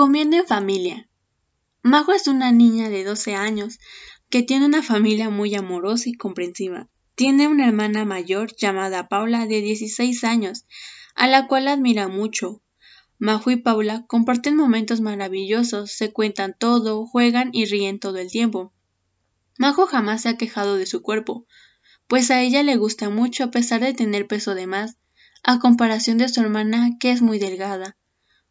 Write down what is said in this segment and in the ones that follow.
Comiendo en familia. Majo es una niña de 12 años que tiene una familia muy amorosa y comprensiva. Tiene una hermana mayor llamada Paula de 16 años, a la cual admira mucho. Majo y Paula comparten momentos maravillosos, se cuentan todo, juegan y ríen todo el tiempo. Majo jamás se ha quejado de su cuerpo, pues a ella le gusta mucho a pesar de tener peso de más, a comparación de su hermana que es muy delgada.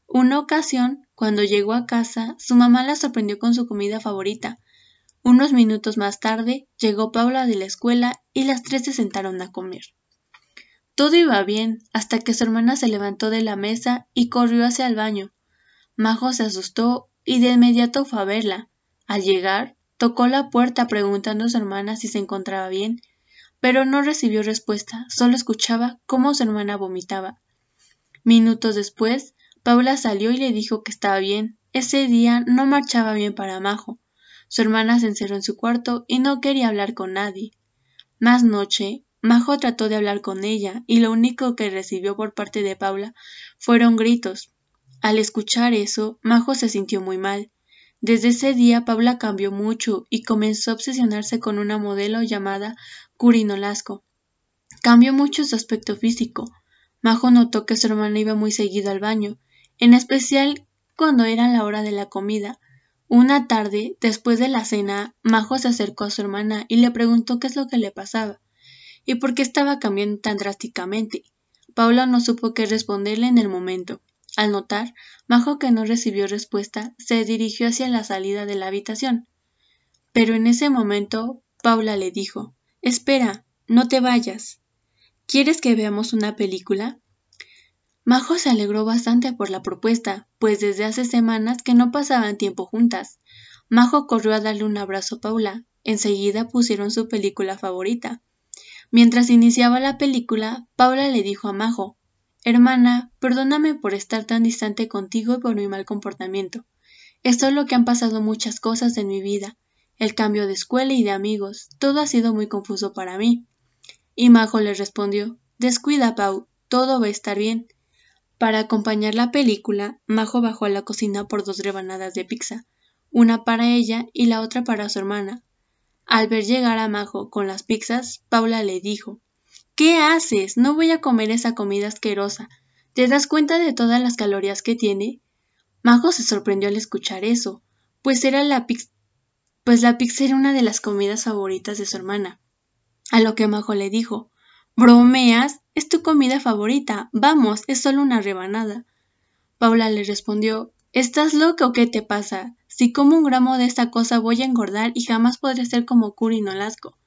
Una ocasión, cuando llegó a casa, su mamá la sorprendió con su comida favorita. Unos minutos más tarde llegó Paula de la escuela y las tres se sentaron a comer. Todo iba bien hasta que su hermana se levantó de la mesa y corrió hacia el baño. Majo se asustó y de inmediato fue a verla. Al llegar, tocó la puerta preguntando a su hermana si se encontraba bien, pero no recibió respuesta, solo escuchaba cómo su hermana vomitaba. Minutos después, Paula salió y le dijo que estaba bien. Ese día no marchaba bien para Majo. Su hermana se encerró en su cuarto y no quería hablar con nadie. Más noche, Majo trató de hablar con ella y lo único que recibió por parte de Paula fueron gritos. Al escuchar eso, Majo se sintió muy mal. Desde ese día Paula cambió mucho y comenzó a obsesionarse con una modelo llamada Curinolasco. Cambió mucho su aspecto físico. Majo notó que su hermana iba muy seguido al baño, en especial cuando era la hora de la comida. Una tarde, después de la cena, Majo se acercó a su hermana y le preguntó qué es lo que le pasaba y por qué estaba cambiando tan drásticamente. Paula no supo qué responderle en el momento. Al notar, Majo que no recibió respuesta, se dirigió hacia la salida de la habitación. Pero en ese momento, Paula le dijo Espera, no te vayas. ¿Quieres que veamos una película? Majo se alegró bastante por la propuesta, pues desde hace semanas que no pasaban tiempo juntas. Majo corrió a darle un abrazo a Paula. Enseguida pusieron su película favorita. Mientras iniciaba la película, Paula le dijo a Majo Hermana, perdóname por estar tan distante contigo y por mi mal comportamiento. Es solo que han pasado muchas cosas en mi vida, el cambio de escuela y de amigos, todo ha sido muy confuso para mí. Y Majo le respondió Descuida, Pau, todo va a estar bien. Para acompañar la película, Majo bajó a la cocina por dos rebanadas de pizza, una para ella y la otra para su hermana, al ver llegar a Majo con las pizzas, Paula le dijo ¿Qué haces? No voy a comer esa comida asquerosa. ¿Te das cuenta de todas las calorías que tiene? Majo se sorprendió al escuchar eso, pues era la pizza pues la pizza era una de las comidas favoritas de su hermana. A lo que Majo le dijo ¿Bromeas? Es tu comida favorita. Vamos, es solo una rebanada. Paula le respondió ¿Estás loca o qué te pasa? Si como un gramo de esta cosa voy a engordar y jamás podré ser como Curi Nolasco.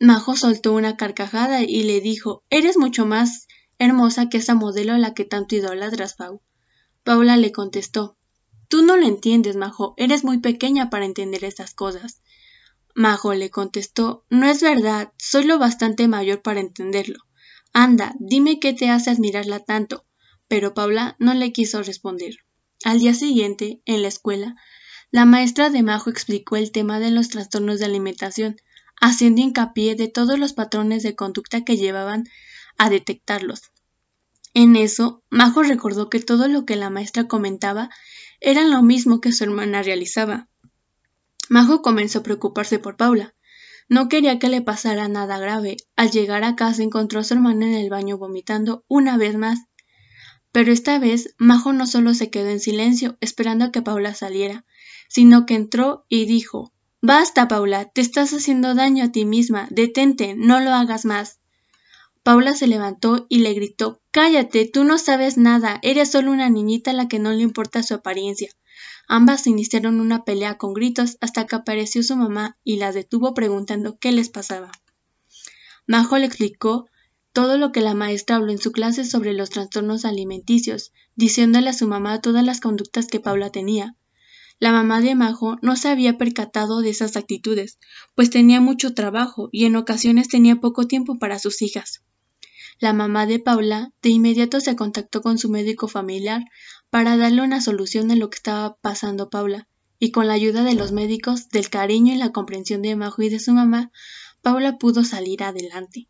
Majo soltó una carcajada y le dijo Eres mucho más hermosa que esa modelo a la que tanto idolatras, Pau. Paula le contestó Tú no lo entiendes, Majo, eres muy pequeña para entender estas cosas. Majo le contestó No es verdad, soy lo bastante mayor para entenderlo. Anda, dime qué te hace admirarla tanto. Pero Paula no le quiso responder. Al día siguiente, en la escuela, la maestra de Majo explicó el tema de los trastornos de alimentación, haciendo hincapié de todos los patrones de conducta que llevaban a detectarlos. En eso, Majo recordó que todo lo que la maestra comentaba era lo mismo que su hermana realizaba. Majo comenzó a preocuparse por Paula. No quería que le pasara nada grave. Al llegar a casa encontró a su hermana en el baño vomitando una vez más pero esta vez Majo no solo se quedó en silencio esperando a que Paula saliera, sino que entró y dijo Basta, Paula, te estás haciendo daño a ti misma, detente, no lo hagas más. Paula se levantó y le gritó Cállate, tú no sabes nada, eres solo una niñita a la que no le importa su apariencia. Ambas iniciaron una pelea con gritos hasta que apareció su mamá y las detuvo preguntando qué les pasaba. Majo le explicó todo lo que la maestra habló en su clase sobre los trastornos alimenticios, diciéndole a su mamá todas las conductas que Paula tenía. La mamá de Majo no se había percatado de esas actitudes, pues tenía mucho trabajo y en ocasiones tenía poco tiempo para sus hijas. La mamá de Paula de inmediato se contactó con su médico familiar para darle una solución a lo que estaba pasando Paula, y con la ayuda de los médicos, del cariño y la comprensión de Majo y de su mamá, Paula pudo salir adelante.